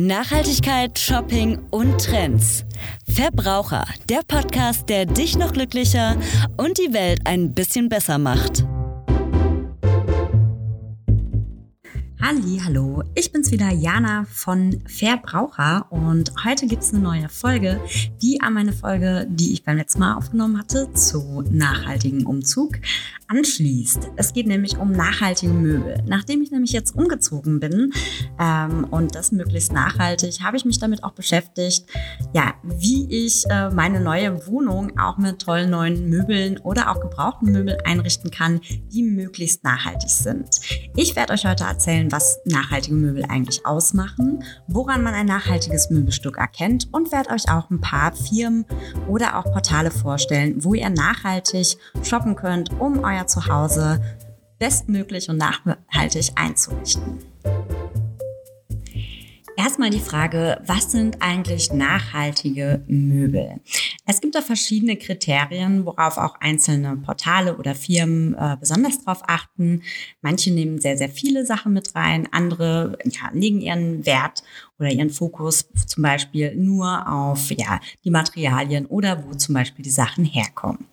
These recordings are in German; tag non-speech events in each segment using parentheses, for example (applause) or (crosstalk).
Nachhaltigkeit, Shopping und Trends. Verbraucher, der Podcast, der dich noch glücklicher und die Welt ein bisschen besser macht. Halli, hallo, ich bin's wieder, Jana von Verbraucher und heute gibt's eine neue Folge, die an meine Folge, die ich beim letzten Mal aufgenommen hatte, zu nachhaltigen Umzug anschließt. Es geht nämlich um nachhaltige Möbel. Nachdem ich nämlich jetzt umgezogen bin ähm, und das möglichst nachhaltig, habe ich mich damit auch beschäftigt, ja, wie ich äh, meine neue Wohnung auch mit tollen neuen Möbeln oder auch gebrauchten Möbeln einrichten kann, die möglichst nachhaltig sind. Ich werde euch heute erzählen, was nachhaltige Möbel eigentlich ausmachen, woran man ein nachhaltiges Möbelstück erkennt und werde euch auch ein paar Firmen oder auch Portale vorstellen, wo ihr nachhaltig shoppen könnt, um euer Zuhause bestmöglich und nachhaltig einzurichten. Erstmal die Frage, was sind eigentlich nachhaltige Möbel? Es gibt da verschiedene Kriterien, worauf auch einzelne Portale oder Firmen äh, besonders darauf achten. Manche nehmen sehr, sehr viele Sachen mit rein, andere ja, legen ihren Wert oder ihren Fokus zum Beispiel nur auf ja, die Materialien oder wo zum Beispiel die Sachen herkommen.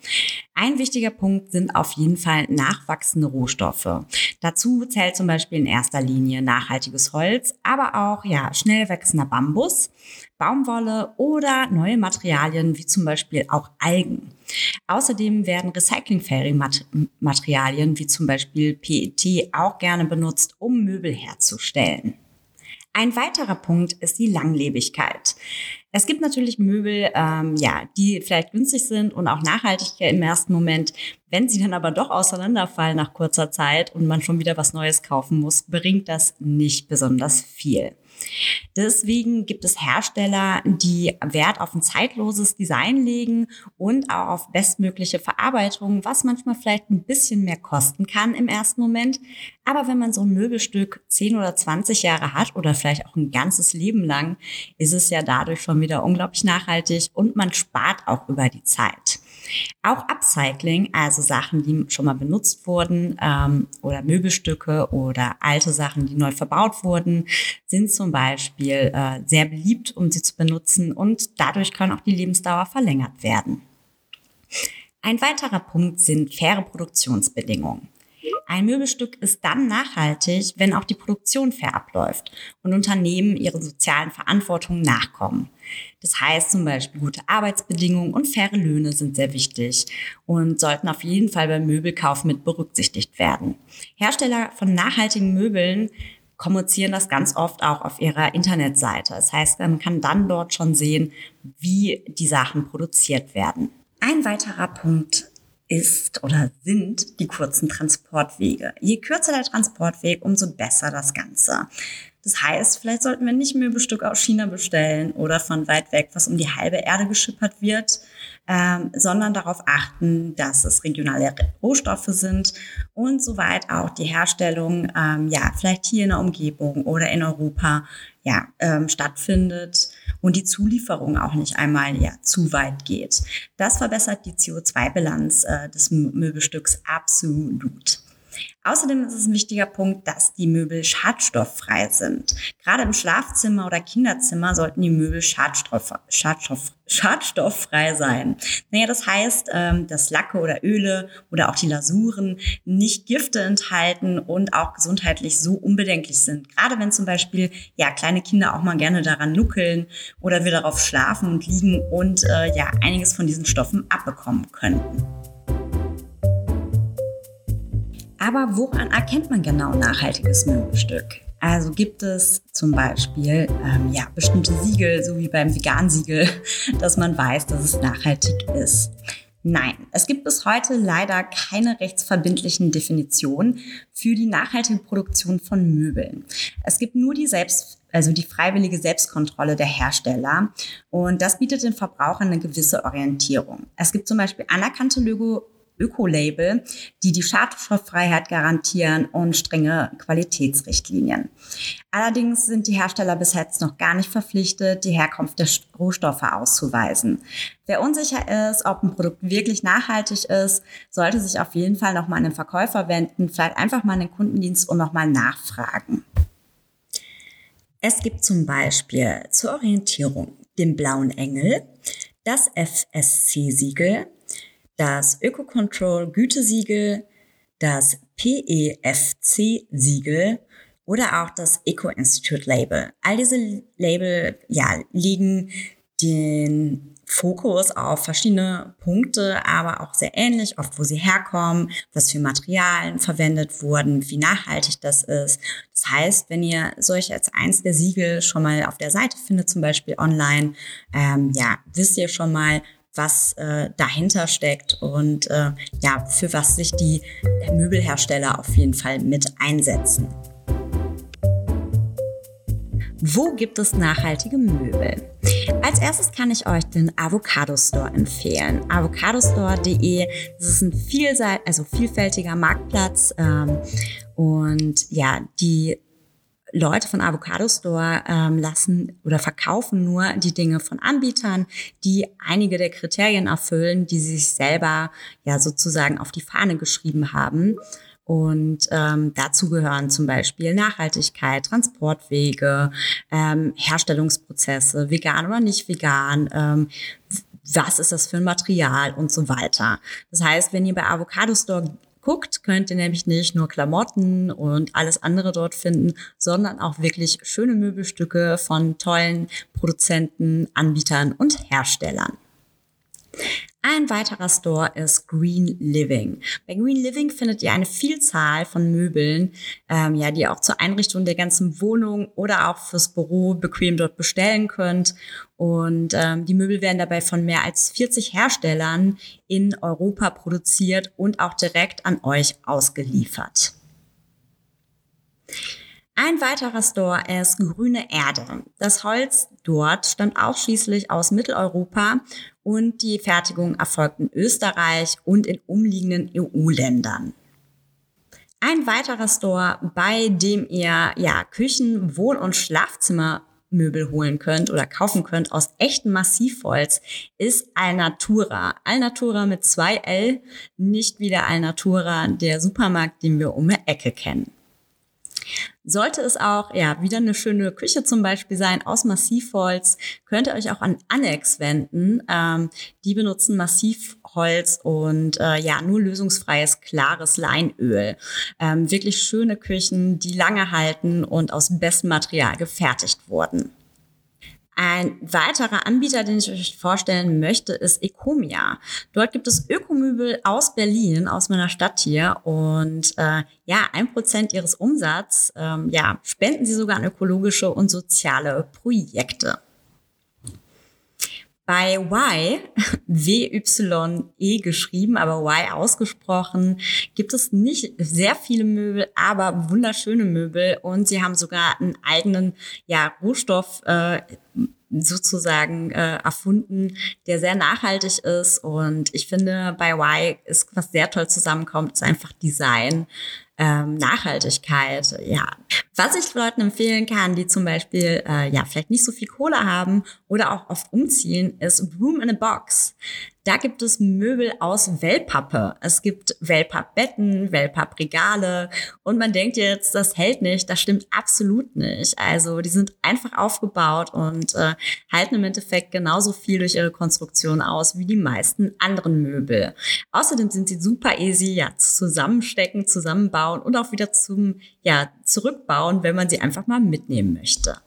Ein wichtiger Punkt sind auf jeden Fall nachwachsende Rohstoffe. Dazu zählt zum Beispiel in erster Linie nachhaltiges Holz, aber auch ja, schnell wachsender Bambus, Baumwolle oder neue Materialien wie zum Beispiel auch Algen. Außerdem werden recyclingfähige Materialien wie zum Beispiel PET auch gerne benutzt, um Möbel herzustellen. Ein weiterer Punkt ist die Langlebigkeit. Es gibt natürlich Möbel, ähm, ja, die vielleicht günstig sind und auch nachhaltig im ersten Moment. Wenn sie dann aber doch auseinanderfallen nach kurzer Zeit und man schon wieder was Neues kaufen muss, bringt das nicht besonders viel. Deswegen gibt es Hersteller, die Wert auf ein zeitloses Design legen und auch auf bestmögliche Verarbeitung, was manchmal vielleicht ein bisschen mehr kosten kann im ersten Moment. Aber wenn man so ein Möbelstück 10 oder 20 Jahre hat oder vielleicht auch ein ganzes Leben lang, ist es ja dadurch schon wieder unglaublich nachhaltig und man spart auch über die Zeit. Auch Upcycling, also Sachen, die schon mal benutzt wurden ähm, oder Möbelstücke oder alte Sachen, die neu verbaut wurden, sind zum Beispiel äh, sehr beliebt, um sie zu benutzen und dadurch kann auch die Lebensdauer verlängert werden. Ein weiterer Punkt sind faire Produktionsbedingungen. Ein Möbelstück ist dann nachhaltig, wenn auch die Produktion fair abläuft und Unternehmen ihren sozialen Verantwortungen nachkommen. Das heißt zum Beispiel gute Arbeitsbedingungen und faire Löhne sind sehr wichtig und sollten auf jeden Fall beim Möbelkauf mit berücksichtigt werden. Hersteller von nachhaltigen Möbeln kommunizieren das ganz oft auch auf ihrer Internetseite. Das heißt, man kann dann dort schon sehen, wie die Sachen produziert werden. Ein weiterer Punkt ist oder sind die kurzen Transportwege. Je kürzer der Transportweg, umso besser das Ganze. Das heißt, vielleicht sollten wir nicht Möbelstück aus China bestellen oder von weit weg, was um die halbe Erde geschippert wird, ähm, sondern darauf achten, dass es regionale Rohstoffe sind und soweit auch die Herstellung, ähm, ja, vielleicht hier in der Umgebung oder in Europa, ja, ähm, stattfindet und die Zulieferung auch nicht einmal ja zu weit geht. Das verbessert die CO2-Bilanz äh, des Möbelstücks absolut. Außerdem ist es ein wichtiger Punkt, dass die Möbel schadstofffrei sind. Gerade im Schlafzimmer oder Kinderzimmer sollten die Möbel Schadstoff, Schadstoff, schadstofffrei sein. Naja, das heißt, ähm, dass Lacke oder Öle oder auch die Lasuren nicht Gifte enthalten und auch gesundheitlich so unbedenklich sind. Gerade wenn zum Beispiel ja kleine Kinder auch mal gerne daran nuckeln oder wir darauf schlafen und liegen und äh, ja einiges von diesen Stoffen abbekommen könnten. Aber woran erkennt man genau nachhaltiges Möbelstück? Also gibt es zum Beispiel ähm, ja, bestimmte Siegel, so wie beim Vegan-Siegel, (laughs) dass man weiß, dass es nachhaltig ist. Nein, es gibt bis heute leider keine rechtsverbindlichen Definitionen für die nachhaltige Produktion von Möbeln. Es gibt nur die Selbst also die freiwillige Selbstkontrolle der Hersteller. Und das bietet den Verbrauchern eine gewisse Orientierung. Es gibt zum Beispiel anerkannte Logo Ökolabel, die die Schadstofffreiheit garantieren und strenge Qualitätsrichtlinien. Allerdings sind die Hersteller bis jetzt noch gar nicht verpflichtet, die Herkunft der Rohstoffe auszuweisen. Wer unsicher ist, ob ein Produkt wirklich nachhaltig ist, sollte sich auf jeden Fall nochmal an den Verkäufer wenden, vielleicht einfach mal an den Kundendienst und nochmal nachfragen. Es gibt zum Beispiel zur Orientierung den blauen Engel, das FSC-Siegel, das Ökocontrol Gütesiegel, das PEFC-Siegel oder auch das Eco Institute Label. All diese Label ja, liegen den Fokus auf verschiedene Punkte, aber auch sehr ähnlich, oft wo sie herkommen, was für Materialien verwendet wurden, wie nachhaltig das ist. Das heißt, wenn ihr solche als eins der Siegel schon mal auf der Seite findet, zum Beispiel online, ähm, ja, wisst ihr schon mal, was äh, dahinter steckt und äh, ja, für was sich die Möbelhersteller auf jeden Fall mit einsetzen. Wo gibt es nachhaltige Möbel? Als erstes kann ich euch den Avocado Store empfehlen. Avocadostore.de, das ist ein vielseit also vielfältiger Marktplatz ähm, und ja, die Leute von Avocado Store ähm, lassen oder verkaufen nur die Dinge von Anbietern, die einige der Kriterien erfüllen, die sie sich selber ja sozusagen auf die Fahne geschrieben haben. Und ähm, dazu gehören zum Beispiel Nachhaltigkeit, Transportwege, ähm, Herstellungsprozesse, vegan oder nicht vegan, ähm, was ist das für ein Material und so weiter. Das heißt, wenn ihr bei Avocado Store guckt, könnt ihr nämlich nicht nur Klamotten und alles andere dort finden, sondern auch wirklich schöne Möbelstücke von tollen Produzenten, Anbietern und Herstellern. Ein weiterer Store ist Green Living. Bei Green Living findet ihr eine Vielzahl von Möbeln, ähm, ja, die ihr auch zur Einrichtung der ganzen Wohnung oder auch fürs Büro bequem dort bestellen könnt. Und ähm, die Möbel werden dabei von mehr als 40 Herstellern in Europa produziert und auch direkt an euch ausgeliefert. Ein weiterer Store ist Grüne Erde. Das Holz dort stammt ausschließlich aus Mitteleuropa und die Fertigung erfolgt in Österreich und in umliegenden EU-Ländern. Ein weiterer Store, bei dem ihr ja Küchen, Wohn- und Schlafzimmermöbel holen könnt oder kaufen könnt aus echtem Massivholz, ist Alnatura. Alnatura mit zwei L, nicht wieder Alnatura, der Supermarkt, den wir um die Ecke kennen. Sollte es auch ja wieder eine schöne Küche zum Beispiel sein aus Massivholz, könnt ihr euch auch an Annex wenden. Ähm, die benutzen Massivholz und äh, ja nur lösungsfreies klares Leinöl. Ähm, wirklich schöne Küchen, die lange halten und aus bestem Material gefertigt wurden. Ein weiterer Anbieter, den ich euch vorstellen möchte, ist Ecomia. Dort gibt es Ökomöbel aus Berlin, aus meiner Stadt hier. Und äh, ja, ein Prozent ihres Umsatzes ähm, ja, spenden sie sogar an ökologische und soziale Projekte. Bei Y, (laughs) W-Y-E geschrieben, aber Y ausgesprochen, gibt es nicht sehr viele Möbel, aber wunderschöne Möbel und sie haben sogar einen eigenen ja, Rohstoff äh, sozusagen äh, erfunden, der sehr nachhaltig ist. Und ich finde, bei Y ist was sehr toll zusammenkommt, ist einfach Design ähm, Nachhaltigkeit, ja. Was ich Leuten empfehlen kann, die zum Beispiel äh, ja vielleicht nicht so viel Kohle haben oder auch oft umziehen, ist Room in a Box. Da gibt es Möbel aus Wellpappe. Es gibt Wellpappbetten, Wellpappregale und man denkt jetzt, das hält nicht. Das stimmt absolut nicht. Also die sind einfach aufgebaut und äh, halten im Endeffekt genauso viel durch ihre Konstruktion aus wie die meisten anderen Möbel. Außerdem sind sie super easy, ja, zusammenstecken, zusammenbauen und auch wieder zum, ja, zurückbauen, wenn man sie einfach mal mitnehmen möchte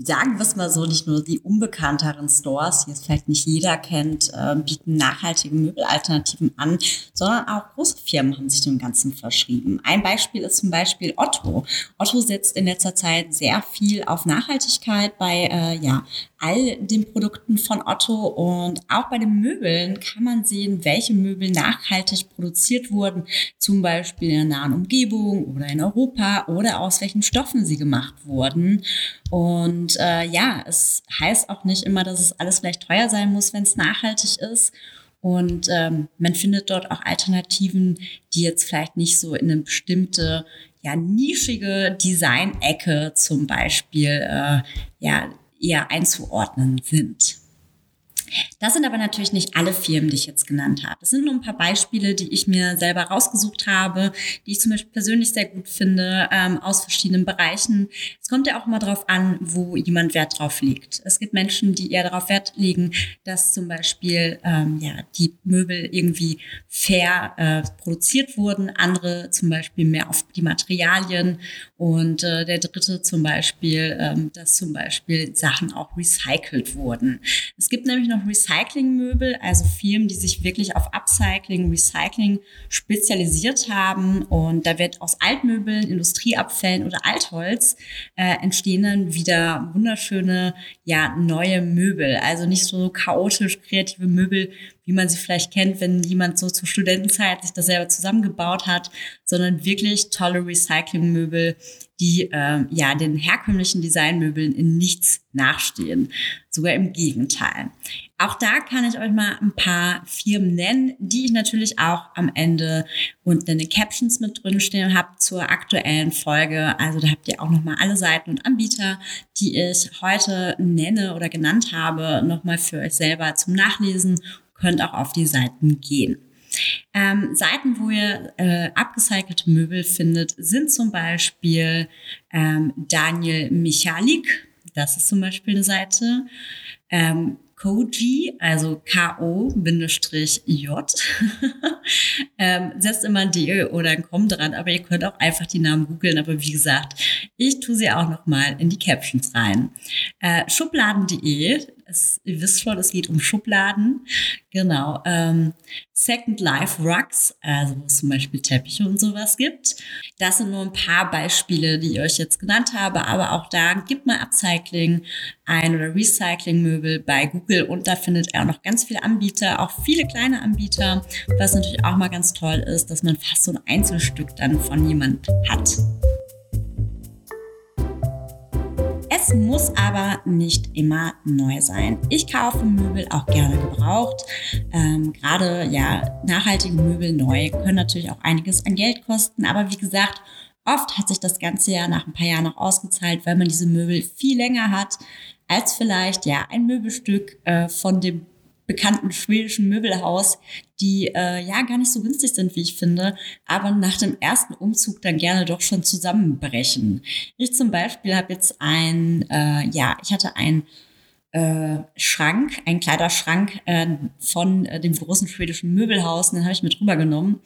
sagen wir es mal so, nicht nur die unbekannteren Stores, die jetzt vielleicht nicht jeder kennt, äh, bieten nachhaltige Möbelalternativen an, sondern auch große Firmen haben sich dem Ganzen verschrieben. Ein Beispiel ist zum Beispiel Otto. Otto setzt in letzter Zeit sehr viel auf Nachhaltigkeit bei äh, ja, all den Produkten von Otto und auch bei den Möbeln kann man sehen, welche Möbel nachhaltig produziert wurden, zum Beispiel in der nahen Umgebung oder in Europa oder aus welchen Stoffen sie gemacht wurden. Und äh, ja, es heißt auch nicht immer, dass es alles vielleicht teuer sein muss, wenn es nachhaltig ist. Und ähm, man findet dort auch Alternativen, die jetzt vielleicht nicht so in eine bestimmte, ja, nischige Design-Ecke zum Beispiel, äh, ja, eher einzuordnen sind. Das sind aber natürlich nicht alle Firmen, die ich jetzt genannt habe. Das sind nur ein paar Beispiele, die ich mir selber rausgesucht habe, die ich zum Beispiel persönlich sehr gut finde, ähm, aus verschiedenen Bereichen. Es kommt ja auch immer darauf an, wo jemand Wert drauf legt. Es gibt Menschen, die eher darauf Wert legen, dass zum Beispiel ähm, ja, die Möbel irgendwie fair äh, produziert wurden, andere zum Beispiel mehr auf die Materialien und äh, der dritte zum Beispiel, ähm, dass zum Beispiel Sachen auch recycelt wurden. Es gibt nämlich noch Recyclingmöbel, also Firmen, die sich wirklich auf Upcycling, Recycling spezialisiert haben. Und da wird aus Altmöbeln, Industrieabfällen oder Altholz äh, entstehen dann wieder wunderschöne, ja, neue Möbel. Also nicht so chaotisch kreative Möbel, wie man sie vielleicht kennt, wenn jemand so zur Studentenzeit sich das selber zusammengebaut hat, sondern wirklich tolle Recyclingmöbel, die äh, ja den herkömmlichen Designmöbeln in nichts nachstehen. Sogar im Gegenteil. Auch da kann ich euch mal ein paar Firmen nennen, die ich natürlich auch am Ende unten in den Captions mit drin stehen habe zur aktuellen Folge. Also da habt ihr auch nochmal alle Seiten und Anbieter, die ich heute nenne oder genannt habe, nochmal für euch selber zum Nachlesen. Könnt auch auf die Seiten gehen. Ähm, Seiten, wo ihr äh, Möbel findet, sind zum Beispiel ähm, Daniel Michalik. Das ist zum Beispiel eine Seite. Ähm, Koji, also K-O-J. (laughs) ähm, setzt immer ein D oder ein Com dran, aber ihr könnt auch einfach die Namen googeln. Aber wie gesagt, ich tue sie auch nochmal in die Captions rein. Äh, Schubladen.de es, ihr wisst schon, es geht um Schubladen. Genau. Ähm, Second Life Rugs, also wo es zum Beispiel Teppiche und sowas gibt. Das sind nur ein paar Beispiele, die ich euch jetzt genannt habe, aber auch da gibt mal Upcycling ein oder Recycling-Möbel bei Google und da findet ihr auch noch ganz viele Anbieter, auch viele kleine Anbieter, was natürlich auch mal ganz toll ist, dass man fast so ein Einzelstück dann von jemand hat. Es muss aber nicht immer neu sein. Ich kaufe Möbel auch gerne gebraucht. Ähm, Gerade ja, nachhaltige Möbel neu können natürlich auch einiges an Geld kosten. Aber wie gesagt, oft hat sich das ganze Jahr nach ein paar Jahren noch ausgezahlt, weil man diese Möbel viel länger hat als vielleicht ja ein Möbelstück äh, von dem bekannten schwedischen Möbelhaus, die äh, ja gar nicht so günstig sind, wie ich finde, aber nach dem ersten Umzug dann gerne doch schon zusammenbrechen. Ich zum Beispiel habe jetzt ein, äh, ja, ich hatte ein äh, Schrank, ein Kleiderschrank äh, von äh, dem großen schwedischen Möbelhaus, den habe ich mit rübergenommen.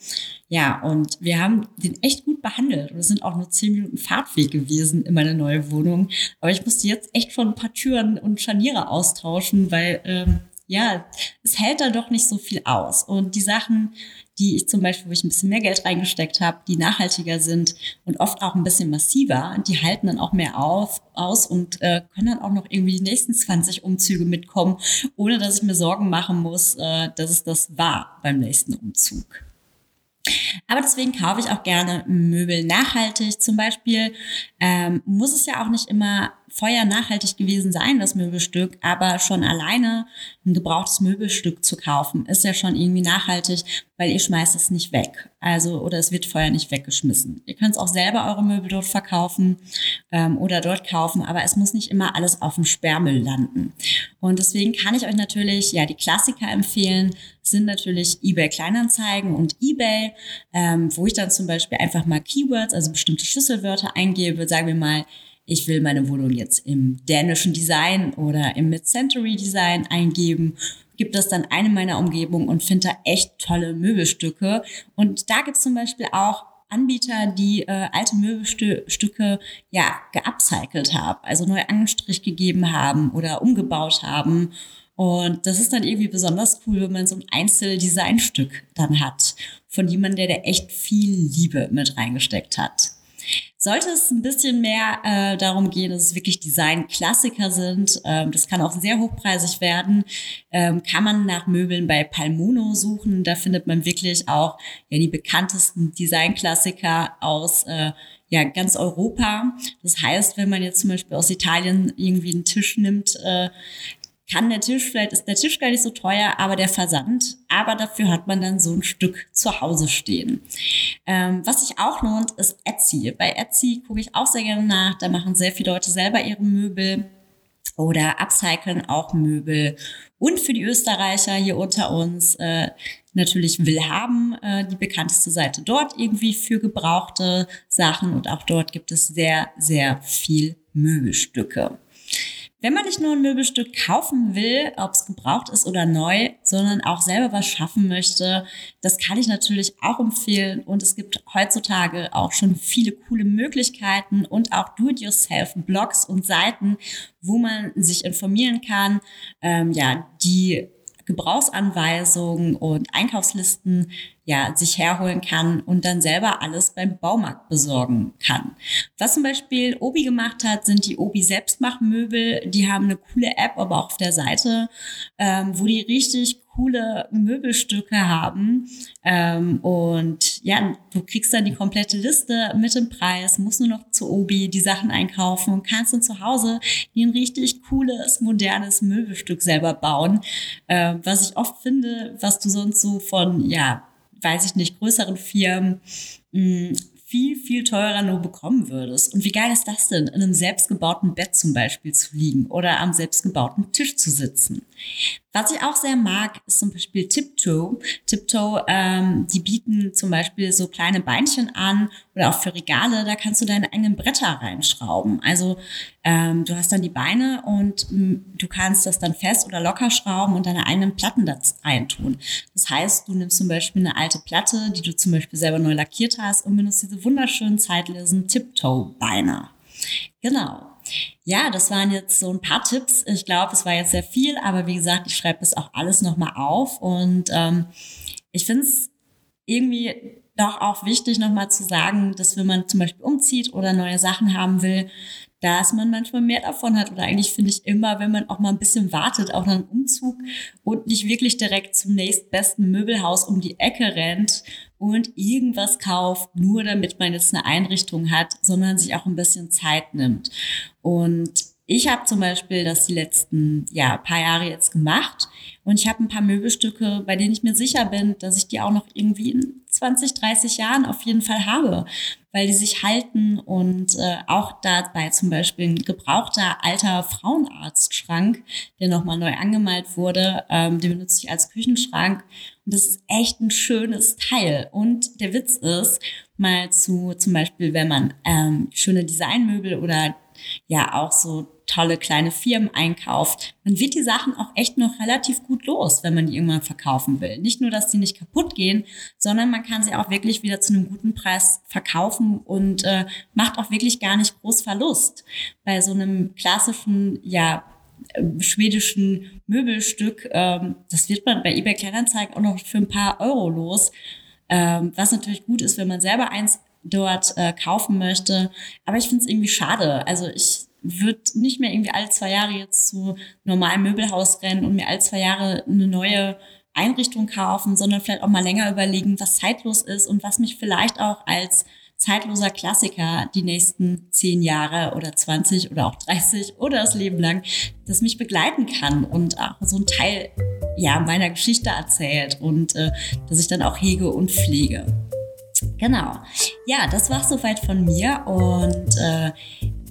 Ja, und wir haben den echt gut behandelt. Und es sind auch nur zehn Minuten Fahrtweg gewesen in meine neue Wohnung. Aber ich musste jetzt echt schon ein paar Türen und Scharniere austauschen, weil ähm, ja, es hält da doch nicht so viel aus. Und die Sachen, die ich zum Beispiel, wo ich ein bisschen mehr Geld reingesteckt habe, die nachhaltiger sind und oft auch ein bisschen massiver, die halten dann auch mehr auf, aus und äh, können dann auch noch irgendwie die nächsten 20 Umzüge mitkommen, ohne dass ich mir Sorgen machen muss, äh, dass es das war beim nächsten Umzug. Aber deswegen kaufe ich auch gerne Möbel nachhaltig. Zum Beispiel ähm, muss es ja auch nicht immer Feuer nachhaltig gewesen sein, das Möbelstück, aber schon alleine ein gebrauchtes Möbelstück zu kaufen, ist ja schon irgendwie nachhaltig, weil ihr schmeißt es nicht weg. Also, oder es wird Feuer nicht weggeschmissen. Ihr könnt auch selber eure Möbel dort verkaufen ähm, oder dort kaufen, aber es muss nicht immer alles auf dem Sperrmüll landen. Und deswegen kann ich euch natürlich, ja, die Klassiker empfehlen, sind natürlich eBay Kleinanzeigen und eBay, ähm, wo ich dann zum Beispiel einfach mal Keywords, also bestimmte Schlüsselwörter eingebe, sagen wir mal, ich will meine Wohnung jetzt im dänischen Design oder im Mid-Century Design eingeben, gibt das dann eine meiner Umgebungen und finde da echt tolle Möbelstücke. Und da gibt es zum Beispiel auch Anbieter, die äh, alte Möbelstücke ja geupcycelt haben, also neu Anstrich gegeben haben oder umgebaut haben. Und das ist dann irgendwie besonders cool, wenn man so ein Einzeldesignstück dann hat, von jemandem, der da echt viel Liebe mit reingesteckt hat. Sollte es ein bisschen mehr äh, darum gehen, dass es wirklich Design-Klassiker sind, ähm, das kann auch sehr hochpreisig werden, ähm, kann man nach Möbeln bei Palmuno suchen. Da findet man wirklich auch ja, die bekanntesten Design-Klassiker aus äh, ja, ganz Europa. Das heißt, wenn man jetzt zum Beispiel aus Italien irgendwie einen Tisch nimmt, äh, kann der Tisch, vielleicht ist der Tisch gar nicht so teuer, aber der Versand, aber dafür hat man dann so ein Stück zu Hause stehen. Ähm, was sich auch lohnt, ist Etsy. Bei Etsy gucke ich auch sehr gerne nach, da machen sehr viele Leute selber ihre Möbel. oder upcyclen auch Möbel. Und für die Österreicher hier unter uns äh, natürlich Willhaben, äh, die bekannteste Seite dort irgendwie für gebrauchte Sachen. Und auch dort gibt es sehr, sehr viel Möbelstücke. Wenn man nicht nur ein Möbelstück kaufen will, ob es gebraucht ist oder neu, sondern auch selber was schaffen möchte, das kann ich natürlich auch empfehlen. Und es gibt heutzutage auch schon viele coole Möglichkeiten und auch Do-it-yourself-Blogs und Seiten, wo man sich informieren kann, ähm, ja, die Gebrauchsanweisungen und Einkaufslisten ja, sich herholen kann und dann selber alles beim Baumarkt besorgen kann. Was zum Beispiel Obi gemacht hat, sind die Obi Selbstmachmöbel. Die haben eine coole App, aber auch auf der Seite, ähm, wo die richtig coole Möbelstücke haben. Ähm, und ja, du kriegst dann die komplette Liste mit dem Preis, musst nur noch zu Obi die Sachen einkaufen und kannst dann zu Hause dir ein richtig cooles, modernes Möbelstück selber bauen. Ähm, was ich oft finde, was du sonst so von, ja, weiß ich nicht, größeren Firmen mm, viel, viel teurer nur bekommen würdest. Und wie geil ist das denn, in einem selbstgebauten Bett zum Beispiel zu liegen oder am selbstgebauten Tisch zu sitzen? Was ich auch sehr mag, ist zum Beispiel Tiptoe. Tiptoe, ähm, die bieten zum Beispiel so kleine Beinchen an oder auch für Regale, da kannst du deine eigenen Bretter reinschrauben. Also ähm, du hast dann die Beine und mh, mm, du kannst das dann fest oder locker schrauben und deine eigenen Platten da reintun. Das heißt, du nimmst zum Beispiel eine alte Platte, die du zum Beispiel selber neu lackiert hast und benutzt diese wunderschönen zeitlosen Tiptoe-Beine. Genau. Ja, das waren jetzt so ein paar Tipps. Ich glaube, es war jetzt sehr viel, aber wie gesagt, ich schreibe das auch alles nochmal auf. Und ähm, ich finde es irgendwie doch auch wichtig, nochmal zu sagen, dass wenn man zum Beispiel umzieht oder neue Sachen haben will, dass man manchmal mehr davon hat. Oder eigentlich finde ich immer, wenn man auch mal ein bisschen wartet, auch nach einem Umzug und nicht wirklich direkt zum nächstbesten Möbelhaus um die Ecke rennt und irgendwas kauft, nur damit man jetzt eine Einrichtung hat, sondern sich auch ein bisschen Zeit nimmt. Und ich habe zum Beispiel das die letzten ja, paar Jahre jetzt gemacht und ich habe ein paar Möbelstücke, bei denen ich mir sicher bin, dass ich die auch noch irgendwie in 20, 30 Jahren auf jeden Fall habe, weil die sich halten und äh, auch dabei zum Beispiel ein gebrauchter alter Frauenarztschrank, der nochmal neu angemalt wurde, ähm, den benutze ich als Küchenschrank und das ist echt ein schönes Teil. Und der Witz ist, mal zu zum Beispiel, wenn man ähm, schöne Designmöbel oder ja auch so tolle kleine Firmen einkauft, man wird die Sachen auch echt noch relativ gut los, wenn man die irgendwann verkaufen will. Nicht nur, dass die nicht kaputt gehen, sondern man kann sie auch wirklich wieder zu einem guten Preis verkaufen und äh, macht auch wirklich gar nicht groß Verlust. Bei so einem klassischen, ja, äh, schwedischen Möbelstück, ähm, das wird man bei eBay Kleinanzeigen auch noch für ein paar Euro los. Ähm, was natürlich gut ist, wenn man selber eins dort äh, kaufen möchte. Aber ich finde es irgendwie schade. Also ich würde nicht mehr irgendwie alle zwei Jahre jetzt zu normalen Möbelhaus rennen und mir alle zwei Jahre eine neue Einrichtung kaufen, sondern vielleicht auch mal länger überlegen, was zeitlos ist und was mich vielleicht auch als zeitloser Klassiker die nächsten zehn Jahre oder 20 oder auch 30 oder das Leben lang, das mich begleiten kann und auch so ein Teil ja, meiner Geschichte erzählt und äh, dass ich dann auch hege und pflege. Genau. Ja, das war soweit von mir und äh,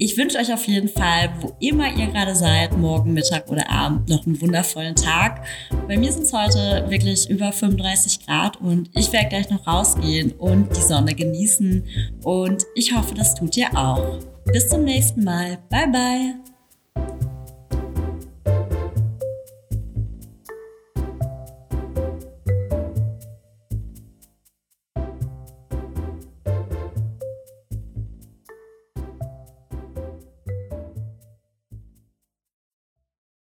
ich wünsche euch auf jeden Fall, wo immer ihr gerade seid, morgen, Mittag oder Abend, noch einen wundervollen Tag. Bei mir sind es heute wirklich über 35 Grad und ich werde gleich noch rausgehen und die Sonne genießen. Und ich hoffe, das tut ihr auch. Bis zum nächsten Mal. Bye, bye.